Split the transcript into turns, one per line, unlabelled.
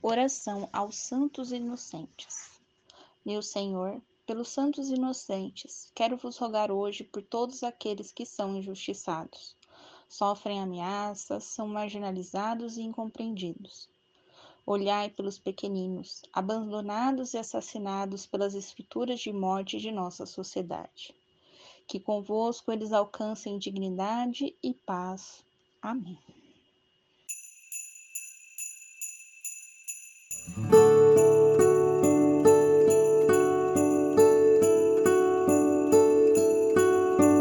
Oração aos santos inocentes. Meu Senhor, pelos santos inocentes, quero vos rogar hoje por todos aqueles que são injustiçados, sofrem ameaças, são marginalizados e incompreendidos. Olhai pelos pequeninos, abandonados e assassinados pelas estruturas de morte de nossa sociedade. Que convosco eles alcancem dignidade e paz. Amém.